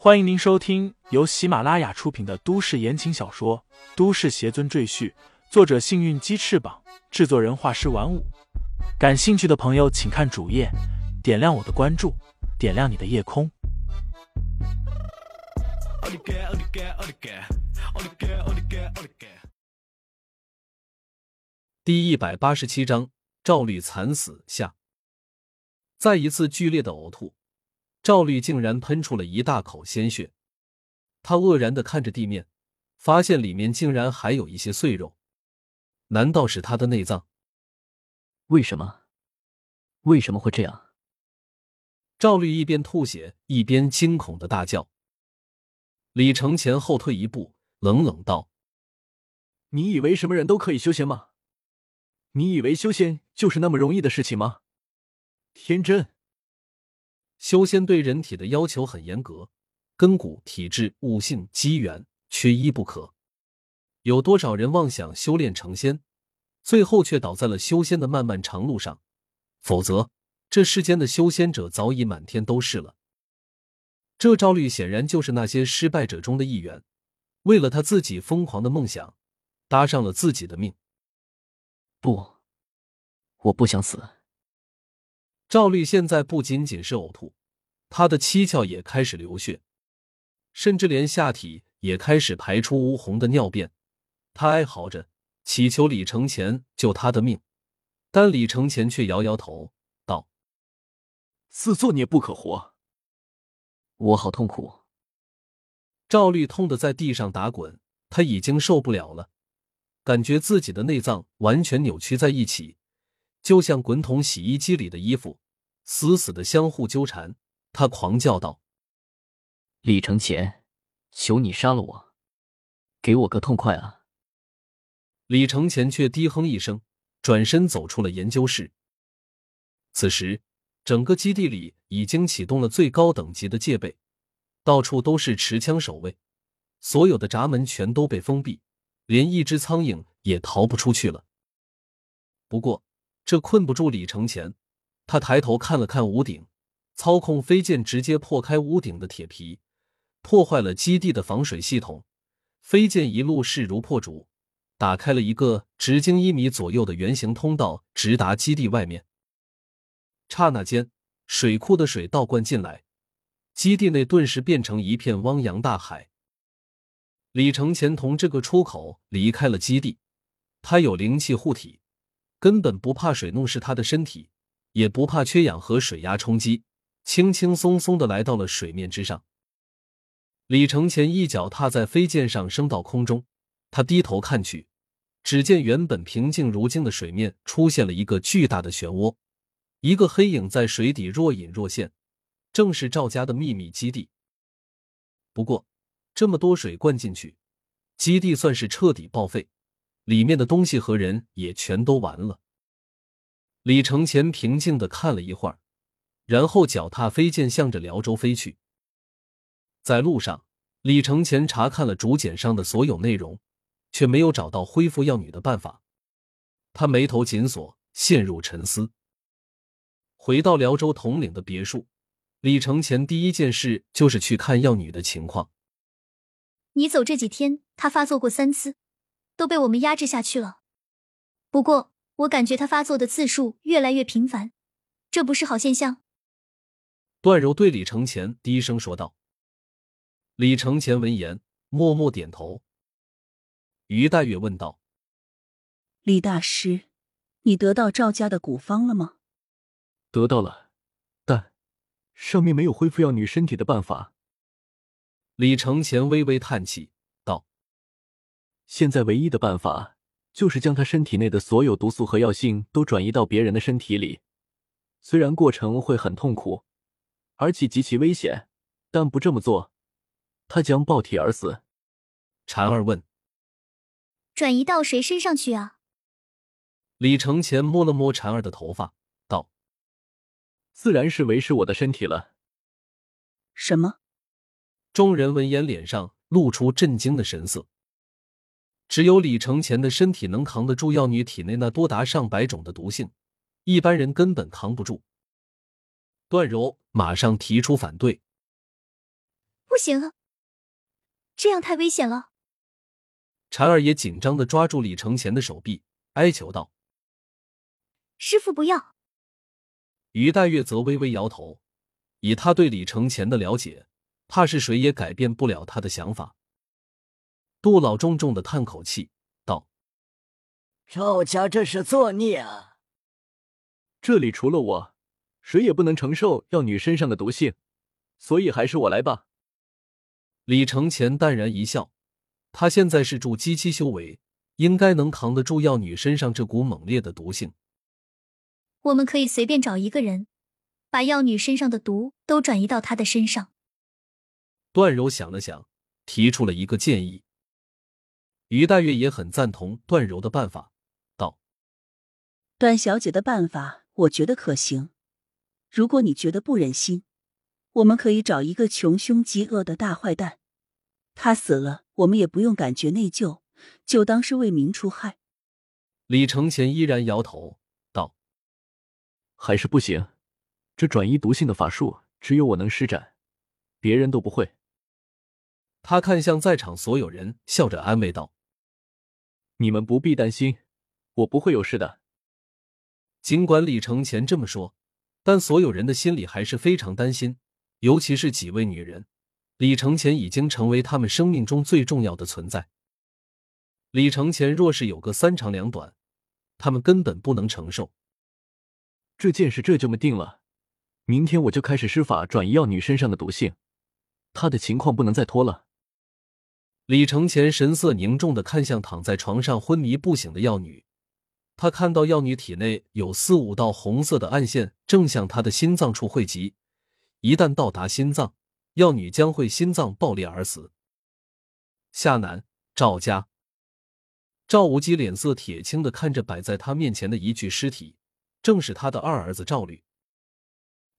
欢迎您收听由喜马拉雅出品的都市言情小说《都市邪尊赘婿》，作者：幸运鸡翅膀，制作人：画师玩五。感兴趣的朋友，请看主页，点亮我的关注，点亮你的夜空。第一百八十七章：赵律惨死下。再一次剧烈的呕吐。赵律竟然喷出了一大口鲜血，他愕然的看着地面，发现里面竟然还有一些碎肉，难道是他的内脏？为什么？为什么会这样？赵律一边吐血一边惊恐的大叫。李承前后退一步，冷冷道：“你以为什么人都可以修仙吗？你以为修仙就是那么容易的事情吗？天真！”修仙对人体的要求很严格，根骨、体质、悟性、机缘，缺一不可。有多少人妄想修炼成仙，最后却倒在了修仙的漫漫长路上？否则，这世间的修仙者早已满天都是了。这赵律显然就是那些失败者中的一员，为了他自己疯狂的梦想，搭上了自己的命。不，我不想死。赵律现在不仅仅是呕吐，他的七窍也开始流血，甚至连下体也开始排出乌红的尿便。他哀嚎着祈求李承前救他的命，但李承前却摇摇头道：“自作孽不可活。”我好痛苦。赵律痛得在地上打滚，他已经受不了了，感觉自己的内脏完全扭曲在一起。就像滚筒洗衣机里的衣服，死死的相互纠缠。他狂叫道：“李承前，求你杀了我，给我个痛快啊！”李承前却低哼一声，转身走出了研究室。此时，整个基地里已经启动了最高等级的戒备，到处都是持枪守卫，所有的闸门全都被封闭，连一只苍蝇也逃不出去了。不过，这困不住李承前，他抬头看了看屋顶，操控飞剑直接破开屋顶的铁皮，破坏了基地的防水系统。飞剑一路势如破竹，打开了一个直径一米左右的圆形通道，直达基地外面。刹那间，水库的水倒灌进来，基地内顿时变成一片汪洋大海。李承前从这个出口离开了基地，他有灵气护体。根本不怕水弄湿他的身体，也不怕缺氧和水压冲击，轻轻松松的来到了水面之上。李承前一脚踏在飞剑上升到空中，他低头看去，只见原本平静如镜的水面出现了一个巨大的漩涡，一个黑影在水底若隐若现，正是赵家的秘密基地。不过，这么多水灌进去，基地算是彻底报废。里面的东西和人也全都完了。李承前平静的看了一会儿，然后脚踏飞剑向着辽州飞去。在路上，李承前查看了竹简上的所有内容，却没有找到恢复药女的办法。他眉头紧锁，陷入沉思。回到辽州统领的别墅，李承前第一件事就是去看药女的情况。你走这几天，她发作过三次。都被我们压制下去了。不过，我感觉他发作的次数越来越频繁，这不是好现象。段柔对李承前低声说道。李承前闻言，默默点头。于黛月问道：“李大师，你得到赵家的古方了吗？”“得到了，但上面没有恢复药女身体的办法。”李承前微微叹气。现在唯一的办法就是将他身体内的所有毒素和药性都转移到别人的身体里，虽然过程会很痛苦，而且极其危险，但不这么做，他将爆体而死。婵儿问：“转移到谁身上去啊？”李承前摸了摸婵儿的头发，道：“自然是为师我的身体了。”什么？众人闻言，脸上露出震惊的神色。只有李承前的身体能扛得住药女体内那多达上百种的毒性，一般人根本扛不住。段柔马上提出反对：“不行啊，这样太危险了。婵儿也紧张的抓住李承前的手臂，哀求道：“师傅不要。”于黛月则微微摇头，以他对李承前的了解，怕是谁也改变不了他的想法。杜老重重的叹口气，道：“赵家这是作孽啊！这里除了我，谁也不能承受药女身上的毒性，所以还是我来吧。”李承前淡然一笑，他现在是筑基期修为，应该能扛得住药女身上这股猛烈的毒性。我们可以随便找一个人，把药女身上的毒都转移到她的身上。段柔想了想，提出了一个建议。于黛月也很赞同段柔的办法，道：“段小姐的办法，我觉得可行。如果你觉得不忍心，我们可以找一个穷凶极恶的大坏蛋，他死了，我们也不用感觉内疚，就当是为民除害。”李承前依然摇头道：“还是不行，这转移毒性的法术只有我能施展，别人都不会。”他看向在场所有人，笑着安慰道。你们不必担心，我不会有事的。尽管李承前这么说，但所有人的心里还是非常担心，尤其是几位女人。李承前已经成为他们生命中最重要的存在。李承前若是有个三长两短，他们根本不能承受。这件事就这么定了，明天我就开始施法转移药女身上的毒性，她的情况不能再拖了。李承前神色凝重的看向躺在床上昏迷不醒的药女，他看到药女体内有四五道红色的暗线正向她的心脏处汇集，一旦到达心脏，药女将会心脏爆裂而死。夏楠、赵家、赵无极脸色铁青的看着摆在他面前的一具尸体，正是他的二儿子赵律。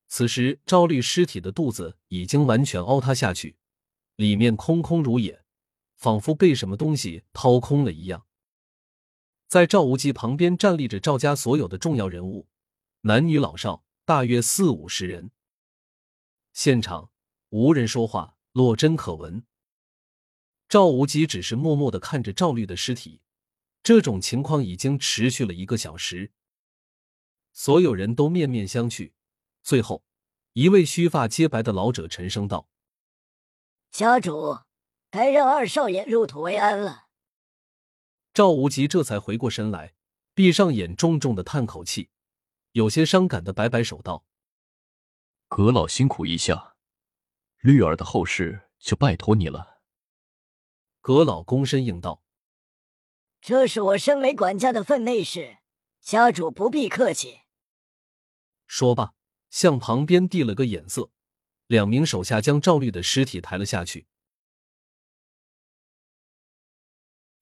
此时，赵律尸体的肚子已经完全凹塌下去，里面空空如也。仿佛被什么东西掏空了一样，在赵无极旁边站立着赵家所有的重要人物，男女老少大约四五十人。现场无人说话，落针可闻。赵无极只是默默的看着赵律的尸体，这种情况已经持续了一个小时。所有人都面面相觑，最后，一位须发皆白的老者沉声道：“家主。”该让二少爷入土为安了。赵无极这才回过神来，闭上眼，重重的叹口气，有些伤感的摆摆手道：“阁老辛苦一下，绿儿的后事就拜托你了。”阁老躬身应道：“这是我身为管家的分内事，家主不必客气。”说罢，向旁边递了个眼色，两名手下将赵绿的尸体抬了下去。